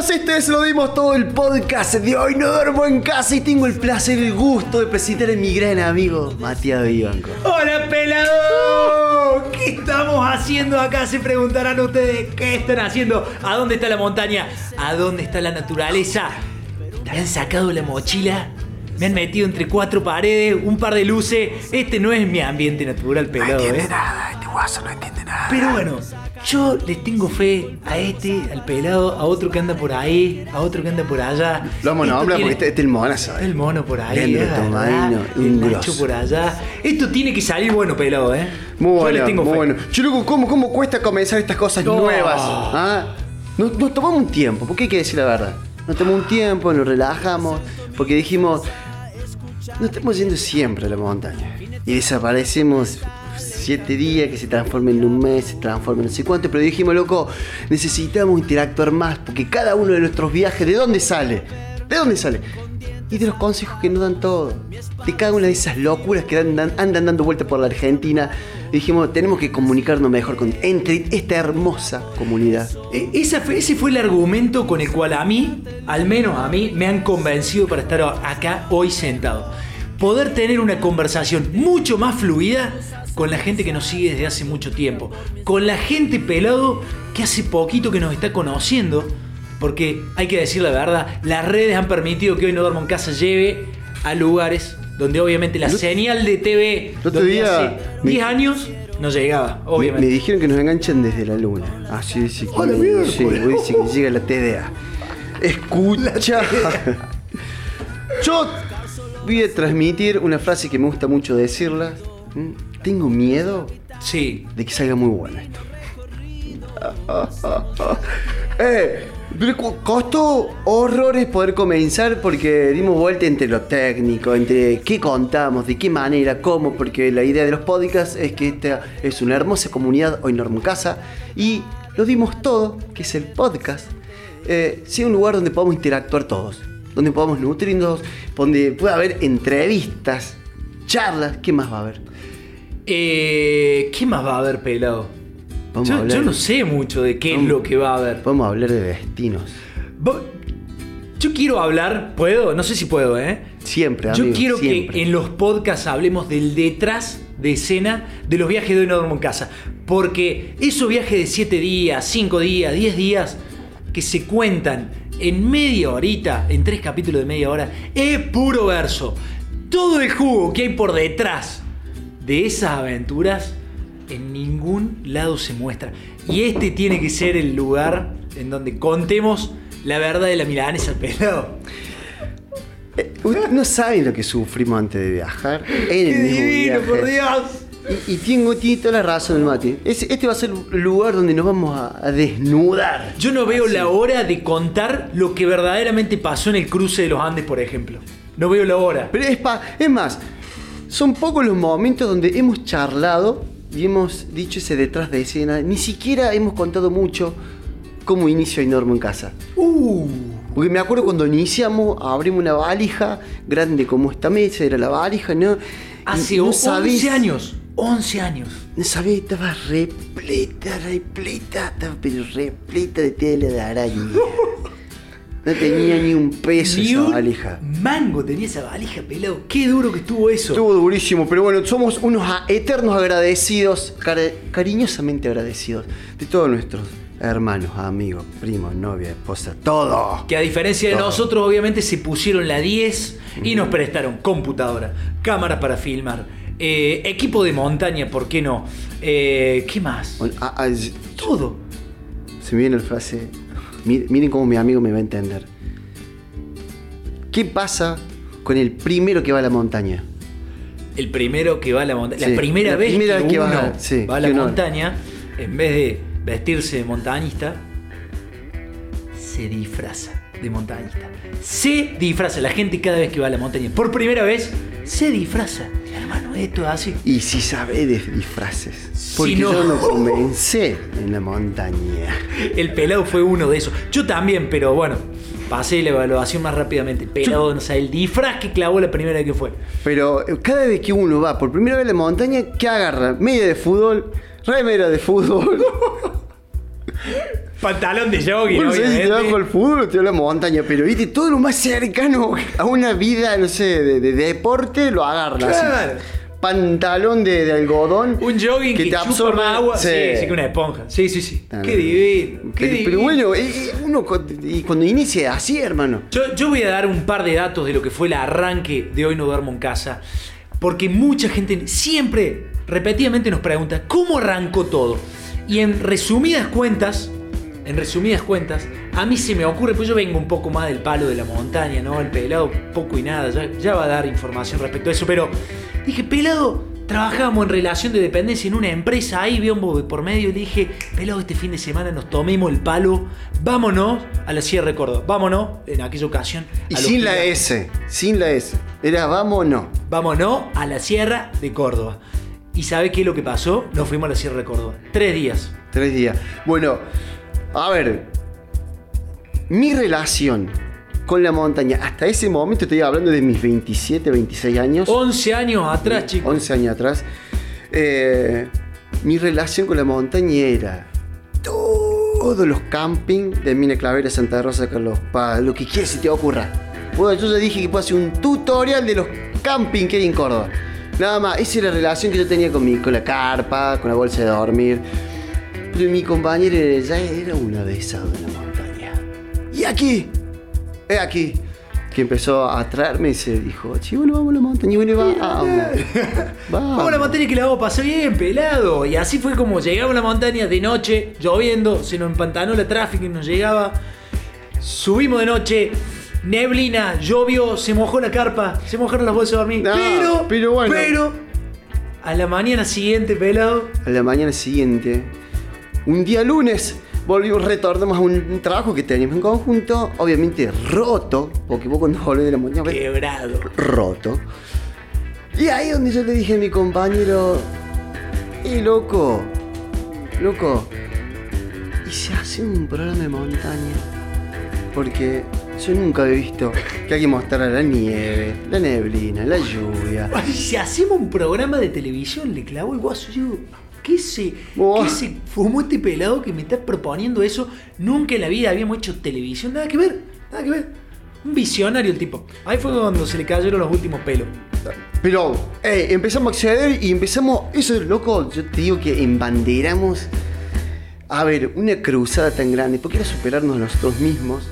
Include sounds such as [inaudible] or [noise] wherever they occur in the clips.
Bienvenidos, este es Lo Dimos Todo el podcast de hoy. No duermo en casa y tengo el placer y el gusto de presentar a mi gran amigo Matías Vivanco. ¡Hola, pelado! ¿Qué estamos haciendo acá? Se preguntarán ustedes qué están haciendo. ¿A dónde está la montaña? ¿A dónde está la naturaleza? ¿Te han sacado la mochila? Me han metido entre cuatro paredes, un par de luces. Este no es mi ambiente natural, pelado, ¿eh? nada, este guaso no entiende nada. Pero bueno, yo les tengo fe a este, al pelado, a otro que anda por ahí, a otro que anda por allá. Lo vamos a Esto nombrar tiene- porque este, este es el monazo. El mono por ahí, Leandro es verdad, Tomaino, un el grosso. por allá. Esto tiene que salir bueno, pelado, ¿eh? Muy Yo bueno, les tengo muy fe. bueno. Loco, ¿cómo, ¿cómo cuesta comenzar estas cosas Oh. nuevas? ¿Ah? Nos, nos tomamos un tiempo, porque hay que decir la verdad. Nos tomamos un tiempo, nos relajamos, porque dijimos, no estamos yendo siempre a la montaña. Y desaparecemos siete días, que se transformen en un mes, se transformen en no sé cuánto, pero dijimos, loco, necesitamos interactuar más, porque cada uno de nuestros viajes, ¿de dónde sale? ¿De dónde sale? Y de los consejos que nos dan todos. De cada una de esas locuras que andan, andan dando vueltas por la Argentina. Dijimos, tenemos que comunicarnos mejor con, entre esta hermosa comunidad. E- esa fue- ese fue el argumento con el cual a mí, al menos a mí, me han convencido para estar acá hoy sentado. Poder tener una conversación mucho más fluida con la gente que nos sigue desde hace mucho tiempo. Con la gente pelado que hace poquito que nos está conociendo. Porque hay que decir la verdad, las redes han permitido que hoy no duermo en casa lleve a lugares donde obviamente la señal de TV donde hace me- 10 años no llegaba, Me, obviamente. me dijeron que nos enganchan desde la luna. Así dice que, Hola, sí, hoy dice que llega la TDA. Escucha. Yo voy a transmitir una frase que me gusta mucho decirla. Tengo miedo Sí, de que salga muy bueno esto. [laughs] eh, costó horrores poder comenzar porque dimos vuelta entre lo técnico, entre qué contamos, de qué manera, cómo, porque la idea de los podcasts es que esta es una hermosa comunidad, hoy en casa, y lo dimos todo, que es el podcast, eh, sea un lugar donde podamos interactuar todos, donde podamos nutrirnos, donde pueda haber entrevistas, charlas, ¿qué más va a haber? Eh, ¿Qué más va a haber pelado? Yo, hablar- yo no sé mucho de qué es lo que va a haber. Vamos a hablar de destinos. Yo quiero hablar, ¿puedo? No sé si puedo, ¿eh? Siempre, Yo amigo, quiero siempre. que en los podcasts hablemos del detrás de escena de los viajes de hoy no duermo en casa. Porque esos viajes de 7 días, 5 días, 10 días, que se cuentan en media horita, en tres capítulos de media hora, es puro verso. Todo el jugo que hay por detrás de esas aventuras en ningún lado se muestra. Y este tiene que ser el lugar en donde contemos la verdad de la milanesa pelado. Eh, Ustedes no saben lo que sufrimos antes de viajar. En el ¡Qué mismo divino, viaje. por Dios! Y, y tengo, tiene toda la razón el Mati. Es- este va a ser el lugar donde nos vamos a, a desnudar. Yo no veo la hora de contar lo que verdaderamente pasó en el cruce de los Andes, por ejemplo. No veo la hora. Pero es, pa- es más, son pocos los momentos donde hemos charlado y hemos dicho ese detrás de escena. Ni siquiera hemos contado mucho cómo inició Enormo en casa. Uh, Porque me acuerdo cuando iniciamos, abrimos una valija grande como esta mesa, era la valija, ¿no? hace Y no 11 sabés- años. 11 años. No sabía, estaba repleta, repleta, estaba pero repleta de tela de araña. [laughs] No tenía ni un peso Ni esa un valija. mango tenía esa valija, pelado. Qué duro que estuvo eso. Estuvo durísimo, pero bueno, somos unos eternos agradecidos, cariñosamente agradecidos de todos nuestros hermanos, amigos, primos, novia, esposa, todo. Que a diferencia de Todo. nosotros, obviamente se pusieron la 10 y nos prestaron computadora, cámaras para filmar, eh, equipo de montaña, ¿por qué no? Eh, ¿Qué más? Bueno, Todo. Se me viene la frase. Mi- Miren cómo mi amigo me va a entender. ¿Qué pasa con el primero que va a la montaña? El primero que va a la montaña. Sí, la primera la vez primera que, vez que uno va, sí, va a la uno- montaña, en vez de vestirse de montañista, se disfraza de montañista. Se disfraza. La gente cada vez que va a la montaña, por primera vez, se disfraza. Hermano, esto es así. Y si sabe de disfraces. Porque Si no- yo no comencé en la montaña. El pelado fue uno de esos. Yo también, pero bueno, pasé la evaluación más rápidamente. El pelado, no sé, el disfraz que clavó la primera vez que fue. Pero eh, cada vez que uno va por primera vez a la montaña, ¿qué agarra? Media de fútbol, remera de fútbol. [laughs] Pantalón de jogging, Bueno, no sé si trabajo al fútbol o te la montaña, pero viste, todo lo más cercano a una vida, no sé, de, de deporte, lo así. Claro. Pantalón de, de algodón. Un jogging que, te chupa absorbe más agua. Sí. Sí. sí, que una esponja. Sí, sí, sí. Ah, Qué no. divino. Qué Pero, divino. pero bueno, eh, uno y cuando inicia así, hermano. Yo, yo voy a dar un par de datos de lo que fue el arranque de Hoy No Duermo en Casa. Porque mucha gente siempre, repetidamente nos pregunta, ¿cómo arrancó todo? Y en resumidas cuentas, en resumidas cuentas, a mí se me ocurre, pues yo vengo un poco más del palo de la montaña, ¿no? El pelado, poco y nada, ya, ya va a dar información respecto a eso, pero dije, pelado, trabajábamos en relación de dependencia en una empresa, ahí biombo de por medio, y le dije, pelado, este fin de semana nos tomemos el palo, vámonos a la Sierra de Córdoba, vámonos, en aquella ocasión. Y sin la. S, sin la S. Era no. Vámonos a la Sierra de Córdoba. ¿Y sabe qué es lo que pasó? Nos fuimos a la Sierra de Córdoba. Tres días. Tres días. Bueno, a ver. Mi relación con la montaña, hasta ese momento estoy hablando de mis 27, 26 años. 11 años atrás, chicos. 11 años atrás. eh, mi relación con la montaña era todos los camping de Mina Clavera, Santa Rosa, Carlos Paz, lo que quieras se te ocurra. Bueno, yo ya dije que puedo hacer un tutorial de los camping que hay en Córdoba. Nada más, esa era la relación que yo tenía con, mi, con la carpa, con la bolsa de dormir. Pero mi compañero ya era un avesado en la montaña. Y aquí, es aquí, que empezó a atraerme y se dijo, che, bueno, vamos a la montaña, y bueno, vamos. Vamos. [laughs] Vamos a la montaña que la vamos a pasar bien, pelado. Y así fue como llegamos a la montaña de noche, lloviendo, se nos empantanó la tráfico y nos llegaba. Subimos de noche, neblina, llovió, se mojó la carpa, se mojaron las bolsas de dormir. No, pero, pero bueno. pero, a la mañana siguiente, pelado, A la mañana siguiente, un día lunes, volvimos, retornamos a un, trabajo que teníamos en conjunto, obviamente roto, porque vos cuando volvés de la montaña ves quebrado. roto. Y ahí es donde yo le dije a mi compañero, y loco, loco, ¿y si hace un programa de montaña? Porque yo nunca había visto que alguien mostrara la nieve, la neblina, la lluvia. Si hacemos un programa de televisión, le clavó el guaso. Yo, ¿qué se, Oh. ¿qué se fumó este pelado que me está proponiendo eso? Nunca en la vida habíamos hecho televisión. Nada que ver, nada que ver. Un visionario el tipo. Ahí fue cuando se le cayeron los últimos pelos. Pero, eh, empezamos a acceder y empezamos. Eso es loco. Yo te digo que embanderamos. A ver, una cruzada tan grande. Porque era superarnos a nosotros mismos.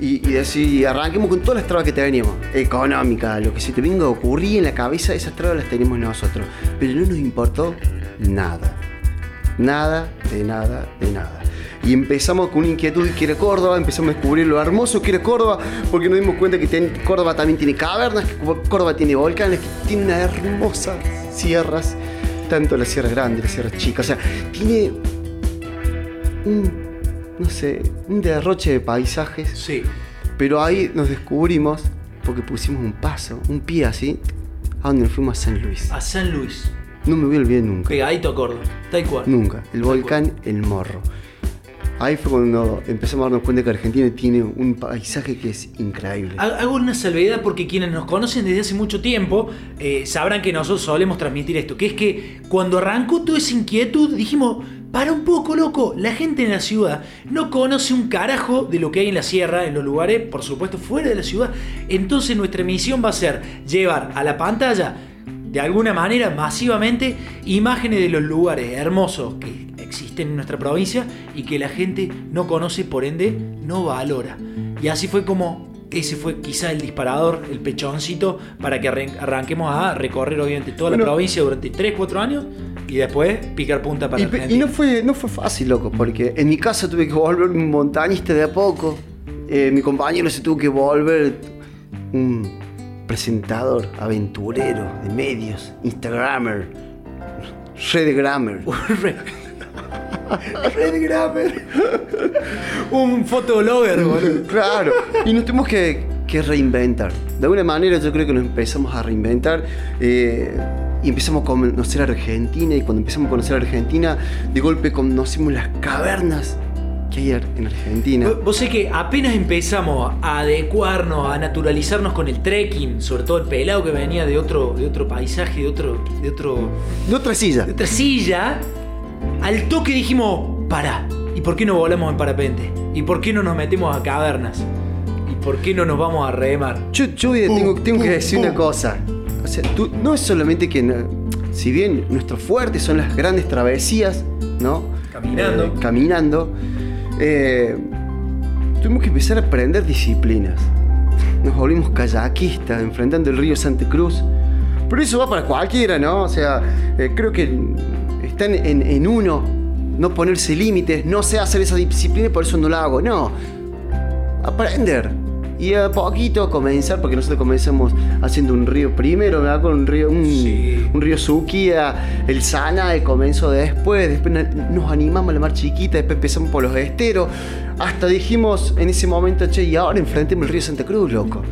Y, y decir, arranquemos con todas las trabas que teníamos. Económica, lo que se te venga a ocurrir en la cabeza, esas trabas las tenemos nosotros. Pero no nos importó nada. Nada, de nada, de nada. Y empezamos con una inquietud que era Córdoba, empezamos a descubrir lo hermoso que era Córdoba, porque nos dimos cuenta que Córdoba también tiene cavernas, que Córdoba tiene volcanes, que tiene unas hermosas sierras, tanto la Sierra Grande, la Sierra Chica, o sea, tiene un, no sé, un derroche de paisajes, Sí. pero ahí nos descubrimos, porque pusimos un paso, un pie así, a donde fuimos a San Luis. A San Luis. No me voy a olvidar nunca. Pegadito a Córdoba. Tal cual. Nunca. El volcán El Morro. Ahí fue cuando empezamos a darnos cuenta que Argentina tiene un paisaje que es increíble. Ha- Hago una salvedad porque quienes nos conocen desde hace mucho tiempo eh, sabrán que nosotros solemos transmitir esto, que es que cuando arrancó toda esa inquietud dijimos, para un poco loco, la gente en la ciudad no conoce un carajo de lo que hay en la sierra, en los lugares, por supuesto, fuera de la ciudad. Entonces nuestra misión va a ser llevar a la pantalla, de alguna manera, masivamente, imágenes de los lugares hermosos que existen en nuestra provincia y que la gente no conoce, por ende, no valora. Y así fue como ese fue quizá el disparador, el pechoncito, para que arran- arranquemos a recorrer obviamente toda la provincia durante 3, 4 años y después picar punta para Y, pe- y Argentina. no fue, no fue fácil, loco, porque en mi casa tuve que volver un montañista de a poco. Eh, mi compañero se tuvo que volver un presentador, aventurero de medios, Instagramer, Redgrammer. [laughs] Red [laughs] [laughs] Red Grammer. Un fotologger, boludo. Claro, y nos tuvimos que, que reinventar. De alguna manera yo creo que nos empezamos a reinventar eh, y empezamos a conocer a Argentina y cuando empezamos a conocer a Argentina, de golpe conocimos las cavernas que hay en Argentina. Vos- Vos sé que apenas empezamos a adecuarnos, a naturalizarnos con el trekking, sobre todo el pelado que venía de otro, de otro paisaje, de otro, de otro, De otra silla. de otra silla, al toque dijimos, pará. Y ¿y por qué no volamos en parapente? ¿Y por qué no nos metemos a cavernas? ¿Y por qué no nos vamos a remar? Yo, yo tengo, tengo que decir una cosa. O sea, tú, no es solamente que, no- si bien nuestro fuerte son las grandes travesías, ¿no? Caminando. Eh, caminando, eh, tuvimos que empezar a aprender disciplinas. Nos volvimos kayakistas, enfrentando el río Santa Cruz. Pero eso va para cualquiera, ¿no? O sea, eh, creo que en, uno no ponerse límites, no sé hacer esa disciplina y por eso no la hago. No, aprender. Y a poquito comenzar, porque nosotros comenzamos haciendo un río primero, ¿verdad? Con un río, un, Sí. un río Suquía, el Sana, el comenzó después, después na- nos animamos a la mar chiquita, después empezamos por los esteros, hasta dijimos en ese momento, che, y ahora enfrentemos el río Santa Cruz, loco.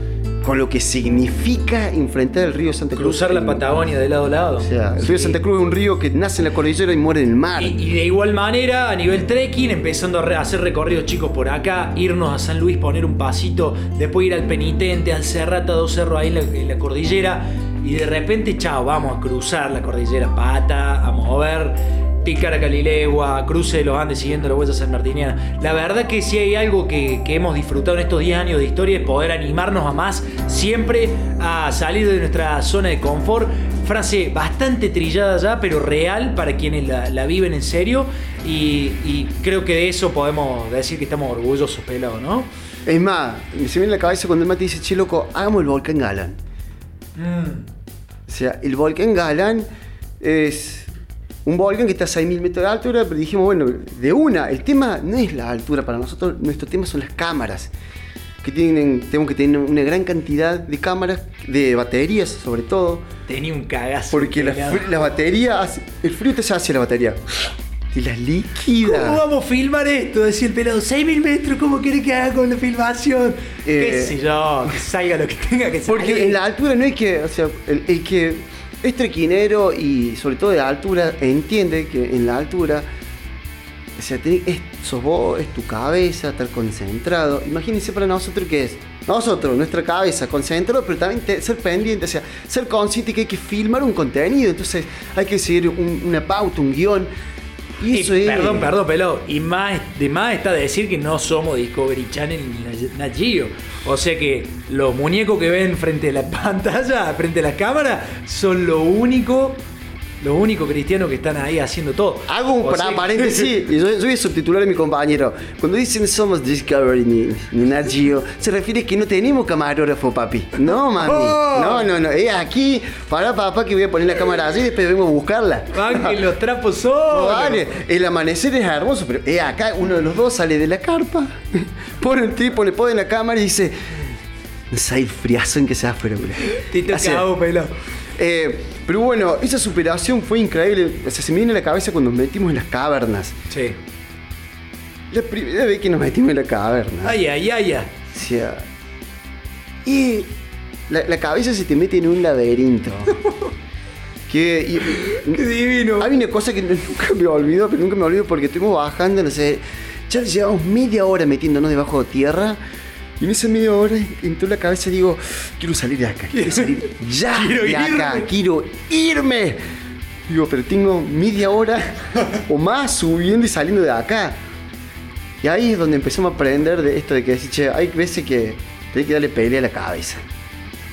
Con lo que significa enfrentar el río Santa Cruz. Cruzar la Patagonia de lado a lado. O sea, el río Sí. Santa Cruz es un río que nace en la cordillera y muere en el mar. Y, y de igual manera, a nivel trekking, empezando a hacer recorridos chicos por acá, irnos a San Luis, poner un pasito, después ir al Penitente, al Cerrata, dos cerros ahí en la, en la cordillera, y de repente, chao, vamos a cruzar la cordillera pata, a mover. Tícara Calilegua, cruce de los Andes siguiendo la huella sanmartiniana. La verdad que si hay algo que, que hemos disfrutado en estos 10 años de historia es poder animarnos a más, siempre a salir de nuestra zona de confort. Frase bastante trillada ya, pero real para quienes la, la viven en serio. Y, y creo que de eso podemos decir que estamos orgullosos, pelado, ¿no? Es más, se me viene en la cabeza cuando el Mati dice, che, loco, hagamos el volcán Galán. O sea, el volcán Galán es un volcán que está a 6.000 metros de altura, pero dijimos, bueno, de una, el tema no es la altura, para nosotros nuestro tema son las cámaras. Que tienen, tenemos que tener una gran cantidad de cámaras, de baterías sobre todo, Tenía un cagazo. porque la, la batería, hace- el frío te hace la batería. Y las liquida. ¿Cómo vamos a filmar esto? Decía el pelado, 6.000 metros, ¿cómo quiere que haga con la filmación? ¿Qué Eh, sé yo? Que salga lo que tenga que salir. Porque en la altura no hay que, o sea, el, el que es trequinero y sobre todo de altura entiende que en la altura, o sea, tenés- es, sos vos, es tu cabeza, estar concentrado. Imagínense para nosotros que es, nosotros, nuestra cabeza, concentrado, pero también te- ser pendiente, o sea, ser consciente que hay que filmar un contenido, entonces hay que seguir un- una pauta, un guion. Y Y. Perdón, perdón, pelado. Y más, de más está decir que no somos Discovery Channel ni Nat Geo. O sea que los muñecos que ven frente a la [laughs] pantalla, frente a la cámara, son lo único, lo único cristianos que están ahí haciendo todo. Hago un para- sea- paréntesis, [laughs] y yo, yo voy a subtitular a mi compañero. Cuando dicen somos Discovery ni, ni Nat Geo, se refiere que no tenemos camarógrafo, papi. No, [laughs] mami. Oh. No, no, no. Es aquí, para papá, que voy a poner la cámara allí y después vengo a buscarla. Van que los trapos No, son. vale, el amanecer es hermoso, pero es acá, uno de los dos sale de la carpa, [laughs] pone el trípode, pone la cámara y dice. No el friazo en que se va afuera, boludo". Te toca Hace- a vos, pelado. eh, pero bueno, esa superación fue increíble. O sea, se me viene a la cabeza cuando nos metimos en las cavernas. Sí. La primera vez que nos metimos en la caverna. Ay, ay, ay, ay. O sea. Y la, la cabeza se te mete en un laberinto. [laughs] que. y- [laughs] Qué divino. hay una cosa que nunca me olvido, pero nunca me olvido porque estuvimos bajando, no sé. Ya llevamos media hora metiéndonos debajo de tierra. Y en esa media hora entró la cabeza y digo, quiero salir de acá, quiero salir ya [laughs] Quiero de acá, irme. quiero irme. Digo, pero tengo media hora o más subiendo y saliendo de acá. Y ahí es donde empezamos a aprender de esto de que decir, che, hay veces que tenés que darle pelea a la cabeza.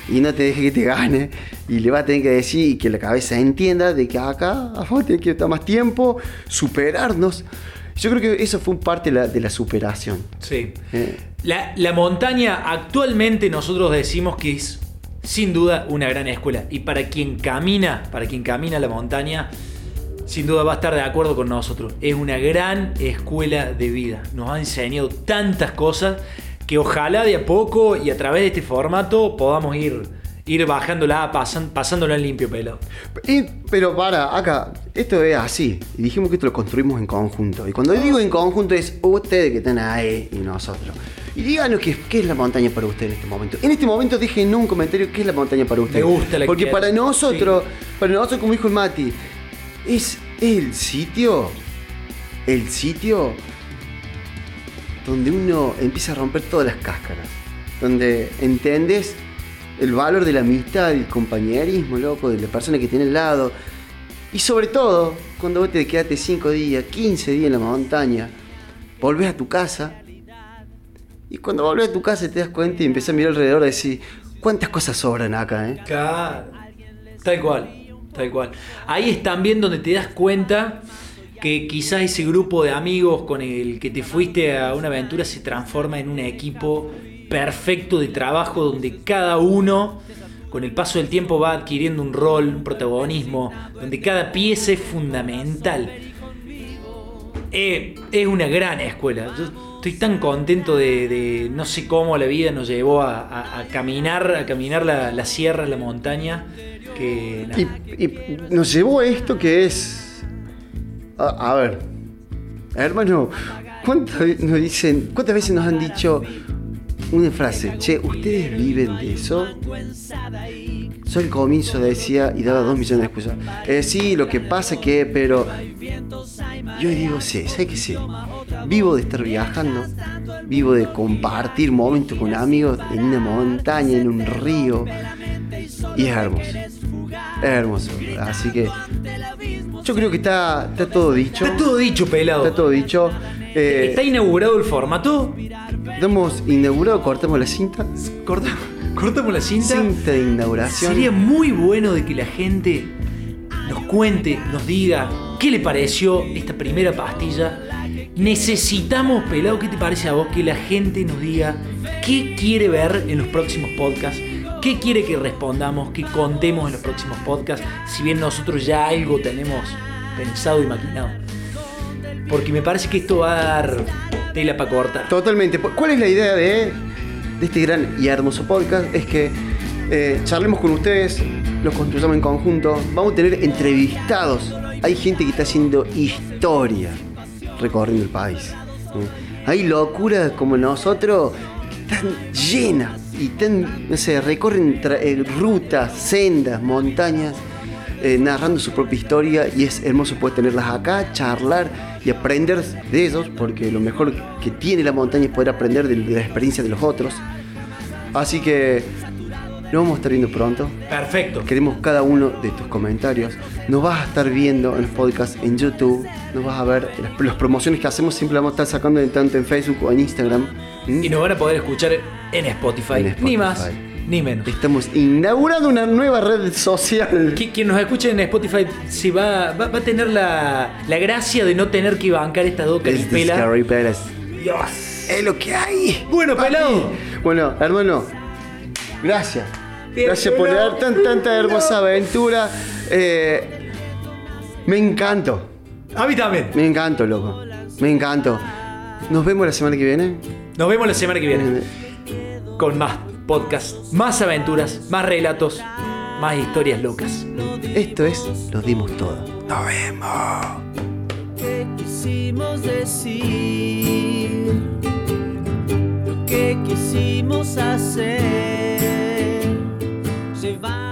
Y no te deje que te gane. Y le vas a tener que decir y que la cabeza entienda de que acá abajo tiene que estar más tiempo, superarnos. Yo creo que eso fue un parte de la, de la superación. Sí. Eh, La, montaña actualmente nosotros decimos que es sin duda una gran escuela. Y para quien camina, para quien camina la montaña, sin duda va a estar de acuerdo con nosotros. Es una gran escuela de vida. Nos ha enseñado tantas cosas que ojalá de a poco y a través de este formato podamos ir, ir bajándola, pasan, pasándola en limpio pelado. y- pero para, acá, esto es así. Y dijimos que esto lo construimos en conjunto. Y cuando digo en conjunto es ustedes que están ahí y nosotros. Y díganos qué, qué es la montaña para usted en este momento. En este momento dejen un comentario qué es la montaña para usted. Me gusta la Porque que- para nosotros, para nosotros, como dijo el Mati, es el sitio, el sitio donde uno empieza a romper todas las cáscaras. Donde entiendes el valor de la amistad, del compañerismo, loco, de la persona que tiene al lado. Y sobre todo, cuando vos te quedaste 5 días, 15 días en la montaña, volvés a tu casa. Y cuando volvés a tu casa te das cuenta y empiezas a mirar alrededor y decir, ¿cuántas cosas sobran acá? Eh? Claro. Tal. Ahí es también donde te das cuenta que quizás ese grupo de amigos con el que te fuiste a una aventura se transforma en un equipo perfecto de trabajo donde cada uno con el paso del tiempo va adquiriendo un rol, un protagonismo, donde cada pieza es fundamental. Eh, es una gran escuela. Yo estoy tan contento de, no sé cómo la vida nos llevó a, caminar, a caminar la, sierra, la montaña. Que, y, nos llevó a esto que es. A, ver, hermano, ¿cuántas, nos dicen, ¿cuántas veces nos han dicho una frase, che, ¿ustedes viven de eso? Yo al comienzo decía y daba dos millones de excusas. Eh, sí, lo que pasa que, pero. Yo digo, sí, ¿sabes qué sí? Vivo de estar viajando, vivo de compartir momentos con amigos en una montaña, en un río. Y es hermoso. Es hermoso. Así que. Yo creo que está, está todo dicho. Está todo dicho, pelado. Está todo dicho. Eh, ¿Está inaugurado el formato? Hemos inaugurado, cortamos la cinta. Cortamos, cortamos la cinta. Cinta de inauguración. Sería muy bueno de que la gente nos cuente, nos diga qué le pareció esta primera pastilla. Necesitamos, pelado, ¿qué te parece a vos? Que la gente nos diga qué quiere ver en los próximos podcasts, qué quiere que respondamos, que contemos en los próximos podcasts, si bien nosotros ya algo tenemos pensado y maquinado. Porque me parece que esto va a dar tela para cortar. Totalmente. ¿Cuál es la idea de, este gran y hermoso podcast? Es que eh, charlemos con ustedes, los construyamos en conjunto, vamos a tener entrevistados. Hay gente que está haciendo historia recorriendo el país. Hay locuras como nosotros que están llenas y sé, recorren eh, rutas, sendas, montañas eh, narrando su propia historia y es hermoso poder tenerlas acá, charlar y aprender de ellos, porque lo mejor que tiene la montaña es poder aprender de, la experiencia de los otros. Así que nos vamos a estar viendo pronto. Perfecto. Queremos cada uno de tus comentarios. Nos vas a estar viendo en los podcasts en YouTube. Nos vas a ver las, promociones que hacemos. Siempre las vamos a estar sacando tanto en Facebook o en Instagram. Y nos van a poder escuchar en Spotify. En Spotify. Ni más ni menos. Estamos inaugurando una nueva red social. quien nos escuche en Spotify si va, va, a tener la, la, gracia de no tener que bancar estas dos caripelas. Dios. Es lo que hay. Bueno, pelado. Bueno, hermano, gracias. gracias por dar tan, tanta hermosa aventura. Eh, me encanto. A mí también. Me encanto, loco. Me encanto. Nos vemos la semana que viene. Nos vemos la semana que viene. Con más podcast. Más aventuras, más relatos, más historias locas. Esto es Nos dimos todo. Nos vemos. ¿Qué quisimos decir? ¿Qué quisimos hacer? Llevar